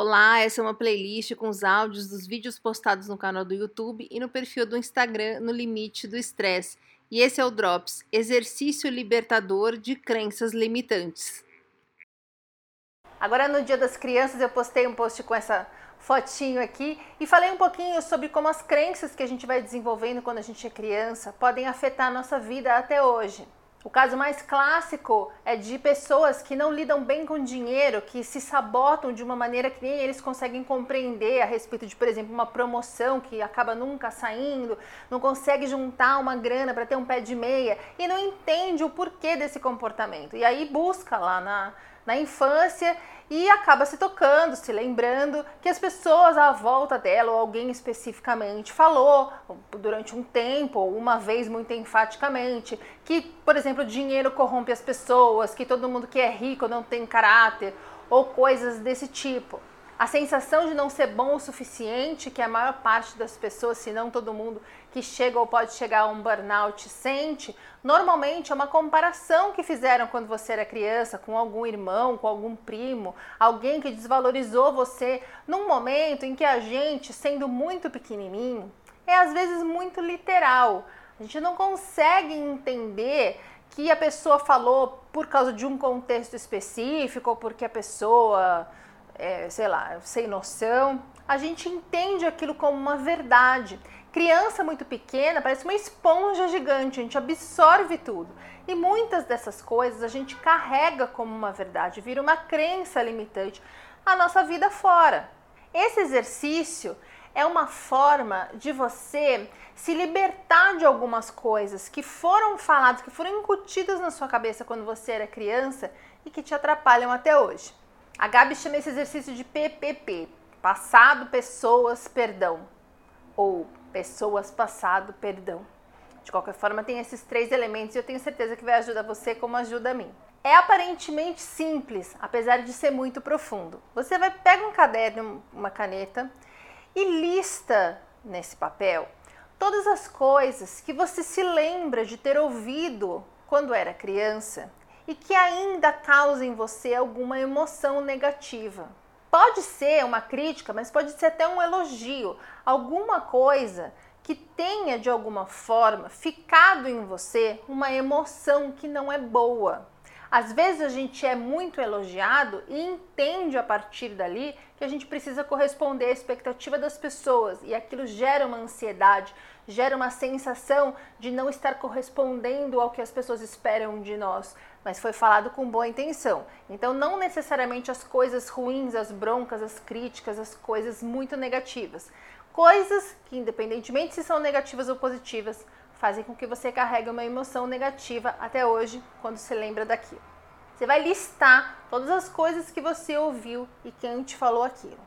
Olá, essa é uma playlist com os áudios dos vídeos postados no canal do YouTube e no perfil do Instagram no Limite do Estresse. E esse é o Drops, exercício libertador de crenças limitantes. Agora no Dia das Crianças eu postei um post com essa fotinho aqui e falei um pouquinho sobre como as crenças que a gente vai desenvolvendo quando a gente é criança podem afetar a nossa vida até hoje. O caso mais clássico é de pessoas que não lidam bem com dinheiro, que se sabotam de uma maneira que nem eles conseguem compreender a respeito de, por exemplo, uma promoção que acaba nunca saindo, não consegue juntar uma grana para ter um pé de meia e não entende o porquê desse comportamento. E aí busca lá na, na infância e acaba se tocando, se lembrando que as pessoas à volta dela, ou alguém especificamente, falou durante um tempo, ou uma vez muito enfaticamente, que, por exemplo, dinheiro corrompe as pessoas, que todo mundo que é rico não tem caráter, ou coisas desse tipo. A sensação de não ser bom o suficiente, que a maior parte das pessoas, se não todo mundo que chega ou pode chegar a um burnout sente, normalmente é uma comparação que fizeram quando você era criança com algum irmão, com algum primo, alguém que desvalorizou você num momento em que a gente, sendo muito pequenininho, é às vezes muito literal. A gente não consegue entender que a pessoa falou por causa de um contexto específico ou porque a pessoa é, sei lá, sem noção, a gente entende aquilo como uma verdade. Criança muito pequena parece uma esponja gigante, a gente absorve tudo. E muitas dessas coisas a gente carrega como uma verdade, vira uma crença limitante a nossa vida fora. Esse exercício é uma forma de você se libertar de algumas coisas que foram faladas, que foram incutidas na sua cabeça quando você era criança e que te atrapalham até hoje. A Gabi chama esse exercício de PPP, passado, pessoas, perdão, ou pessoas, passado, perdão. De qualquer forma, tem esses três elementos e eu tenho certeza que vai ajudar você como ajuda a mim. É aparentemente simples, apesar de ser muito profundo. Você vai pega um caderno, uma caneta e lista nesse papel todas as coisas que você se lembra de ter ouvido quando era criança e que ainda causa em você alguma emoção negativa. Pode ser uma crítica, mas pode ser até um elogio, alguma coisa que tenha de alguma forma ficado em você uma emoção que não é boa. Às vezes a gente é muito elogiado e entende a partir dali que a gente precisa corresponder à expectativa das pessoas e aquilo gera uma ansiedade, gera uma sensação de não estar correspondendo ao que as pessoas esperam de nós, mas foi falado com boa intenção. Então, não necessariamente as coisas ruins, as broncas, as críticas, as coisas muito negativas. Coisas que, independentemente se são negativas ou positivas, fazem com que você carregue uma emoção negativa até hoje, quando se lembra daquilo. Você vai listar todas as coisas que você ouviu e quem te falou aquilo.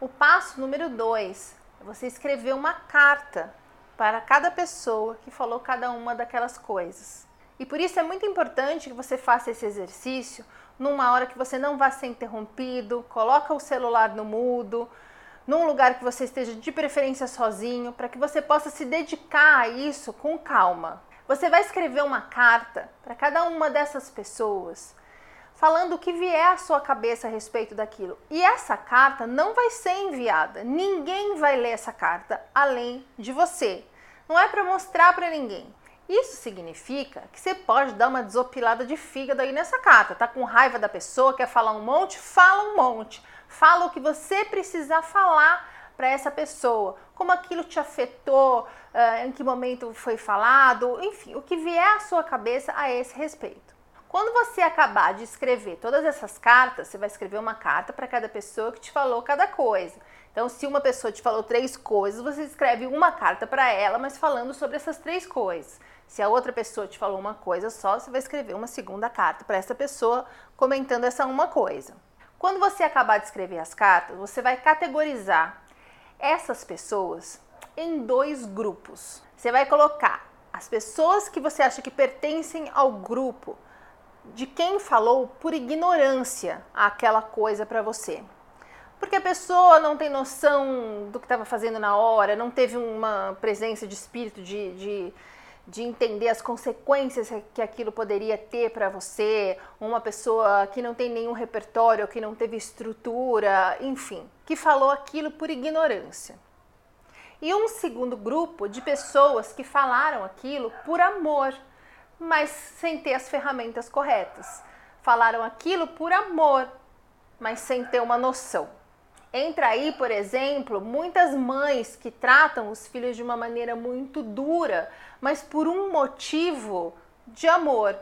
O passo número dois é você escrever uma carta para cada pessoa que falou cada uma daquelas coisas. E por isso é muito importante que você faça esse exercício numa hora que você não vá ser interrompido, coloca o celular no mudo, num lugar que você esteja de preferência sozinho, para que você possa se dedicar a isso com calma. Você vai escrever uma carta para cada uma dessas pessoas, falando o que vier à sua cabeça a respeito daquilo. E essa carta não vai ser enviada. Ninguém vai ler essa carta além de você. Não é para mostrar para ninguém. Isso significa que você pode dar uma desopilada de fígado aí nessa carta. Tá com raiva da pessoa, quer falar um monte? Fala um monte. Fala o que você precisar falar para essa pessoa, como aquilo te afetou, uh, em que momento foi falado, enfim, o que vier à sua cabeça a esse respeito. Quando você acabar de escrever todas essas cartas, você vai escrever uma carta para cada pessoa que te falou cada coisa. Então, se uma pessoa te falou três coisas, você escreve uma carta para ela, mas falando sobre essas três coisas. Se a outra pessoa te falou uma coisa só, você vai escrever uma segunda carta para essa pessoa comentando essa uma coisa. Quando você acabar de escrever as cartas, você vai categorizar essas pessoas em dois grupos. Você vai colocar as pessoas que você acha que pertencem ao grupo de quem falou por ignorância aquela coisa para você. Porque a pessoa não tem noção do que estava fazendo na hora, não teve uma presença de espírito de, de de entender as consequências que aquilo poderia ter para você, uma pessoa que não tem nenhum repertório, que não teve estrutura, enfim, que falou aquilo por ignorância. E um segundo grupo de pessoas que falaram aquilo por amor, mas sem ter as ferramentas corretas. Falaram aquilo por amor, mas sem ter uma noção. Entra aí, por exemplo, muitas mães que tratam os filhos de uma maneira muito dura, mas por um motivo de amor.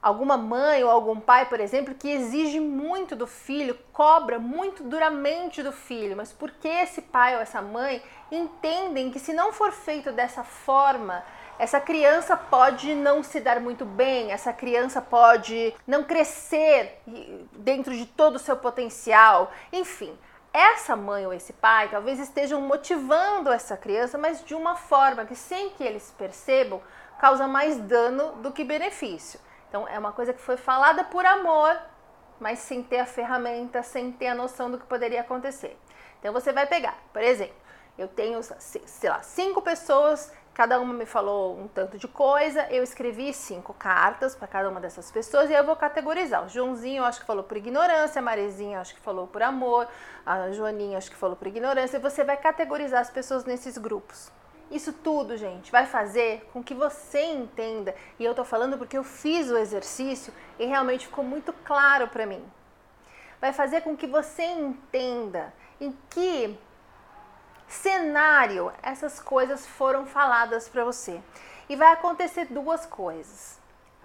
Alguma mãe ou algum pai, por exemplo, que exige muito do filho, cobra muito duramente do filho, mas porque esse pai ou essa mãe entendem que se não for feito dessa forma, essa criança pode não se dar muito bem, essa criança pode não crescer dentro de todo o seu potencial, enfim essa mãe ou esse pai talvez estejam motivando essa criança, mas de uma forma que, sem que eles percebam, causa mais dano do que benefício. Então, é uma coisa que foi falada por amor, mas sem ter a ferramenta, sem ter a noção do que poderia acontecer. Então, você vai pegar, por exemplo, eu tenho, sei lá, cinco pessoas Cada uma me falou um tanto de coisa, eu escrevi cinco cartas para cada uma dessas pessoas e eu vou categorizar. O Joãozinho acho que falou por ignorância, a Marezinha acho que falou por amor, a Joaninha acho que falou por ignorância. E você vai categorizar as pessoas nesses grupos. Isso tudo, gente, vai fazer com que você entenda, e eu tô falando porque eu fiz o exercício e realmente ficou muito claro para mim. Vai fazer com que você entenda em que cenário essas coisas foram faladas para você. E vai acontecer duas coisas.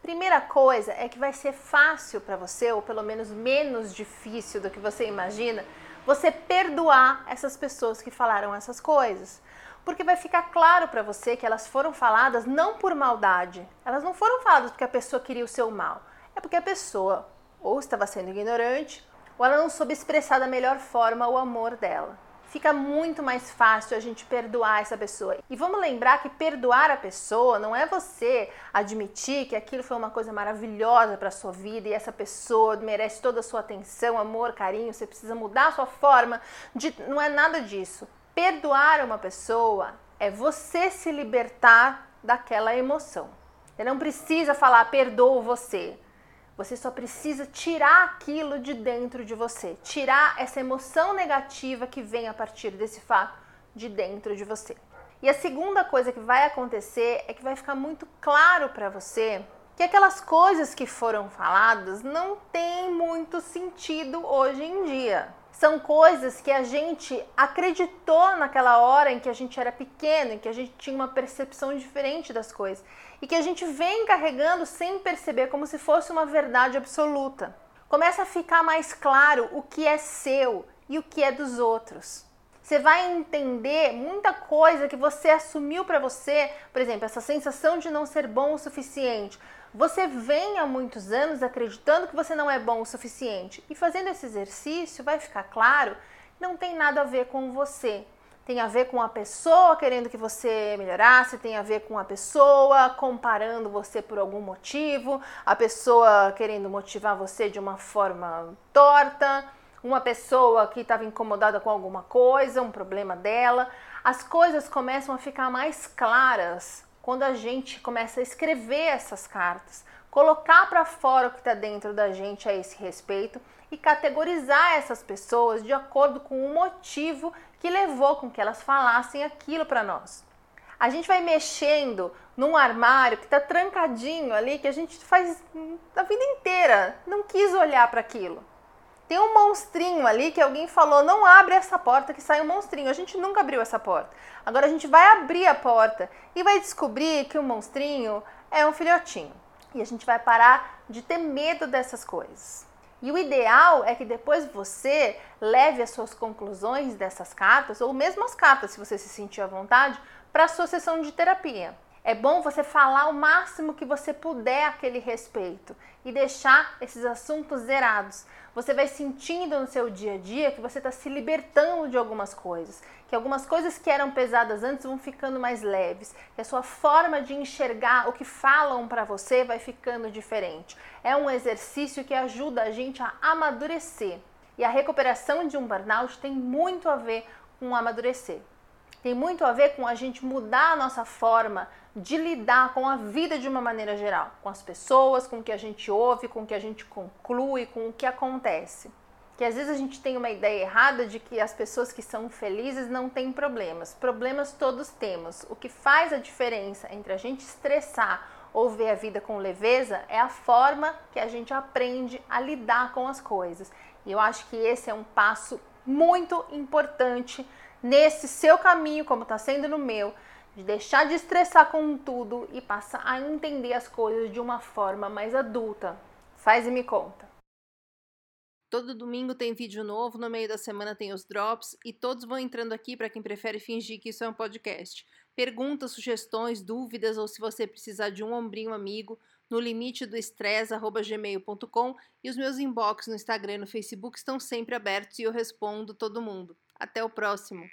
Primeira coisa é que vai ser fácil para você, ou pelo menos menos difícil do que você imagina, você perdoar essas pessoas que falaram essas coisas. Porque vai ficar claro para você que elas foram faladas não por maldade. Elas não foram faladas porque a pessoa queria o seu mal. É porque a pessoa ou estava sendo ignorante, ou ela não soube expressar da melhor forma o amor dela fica muito mais fácil a gente perdoar essa pessoa. E vamos lembrar que perdoar a pessoa não é você admitir que aquilo foi uma coisa maravilhosa para sua vida e essa pessoa merece toda a sua atenção, amor, carinho, você precisa mudar a sua forma de não é nada disso. Perdoar uma pessoa é você se libertar daquela emoção. Você não precisa falar perdoo você. Você só precisa tirar aquilo de dentro de você, tirar essa emoção negativa que vem a partir desse fato de dentro de você. E a segunda coisa que vai acontecer é que vai ficar muito claro para você que aquelas coisas que foram faladas não têm muito sentido hoje em dia. São coisas que a gente acreditou naquela hora em que a gente era pequeno, em que a gente tinha uma percepção diferente das coisas e que a gente vem carregando sem perceber, como se fosse uma verdade absoluta. Começa a ficar mais claro o que é seu e o que é dos outros. Você vai entender muita coisa que você assumiu para você, por exemplo, essa sensação de não ser bom o suficiente. Você vem há muitos anos acreditando que você não é bom o suficiente. E fazendo esse exercício, vai ficar claro, não tem nada a ver com você tem a ver com a pessoa querendo que você melhorasse, tem a ver com a pessoa comparando você por algum motivo, a pessoa querendo motivar você de uma forma torta, uma pessoa que estava incomodada com alguma coisa, um problema dela. As coisas começam a ficar mais claras quando a gente começa a escrever essas cartas, colocar para fora o que está dentro da gente a esse respeito e categorizar essas pessoas de acordo com o motivo que levou com que elas falassem aquilo para nós. A gente vai mexendo num armário que está trancadinho ali, que a gente faz a vida inteira, não quis olhar para aquilo. Tem um monstrinho ali que alguém falou: não abre essa porta que sai um monstrinho. A gente nunca abriu essa porta. Agora a gente vai abrir a porta e vai descobrir que o monstrinho é um filhotinho. E a gente vai parar de ter medo dessas coisas. E o ideal é que depois você leve as suas conclusões dessas cartas, ou mesmo as cartas, se você se sentir à vontade, para a sua sessão de terapia. É bom você falar o máximo que você puder aquele respeito e deixar esses assuntos zerados. Você vai sentindo no seu dia a dia que você está se libertando de algumas coisas, que algumas coisas que eram pesadas antes vão ficando mais leves, que a sua forma de enxergar o que falam para você vai ficando diferente. É um exercício que ajuda a gente a amadurecer. E a recuperação de um burnout tem muito a ver com amadurecer. Tem muito a ver com a gente mudar a nossa forma de lidar com a vida de uma maneira geral, com as pessoas, com o que a gente ouve, com o que a gente conclui, com o que acontece. Que às vezes a gente tem uma ideia errada de que as pessoas que são felizes não têm problemas. Problemas todos temos. O que faz a diferença entre a gente estressar ou ver a vida com leveza é a forma que a gente aprende a lidar com as coisas. E eu acho que esse é um passo muito importante nesse seu caminho, como está sendo no meu, de deixar de estressar com tudo e passar a entender as coisas de uma forma mais adulta. Faz e me conta. Todo domingo tem vídeo novo, no meio da semana tem os drops e todos vão entrando aqui para quem prefere fingir que isso é um podcast. Perguntas, sugestões, dúvidas ou se você precisar de um ombrinho amigo, no limite do estresse@gmail.com e os meus inbox no Instagram e no Facebook estão sempre abertos e eu respondo todo mundo. Até o próximo.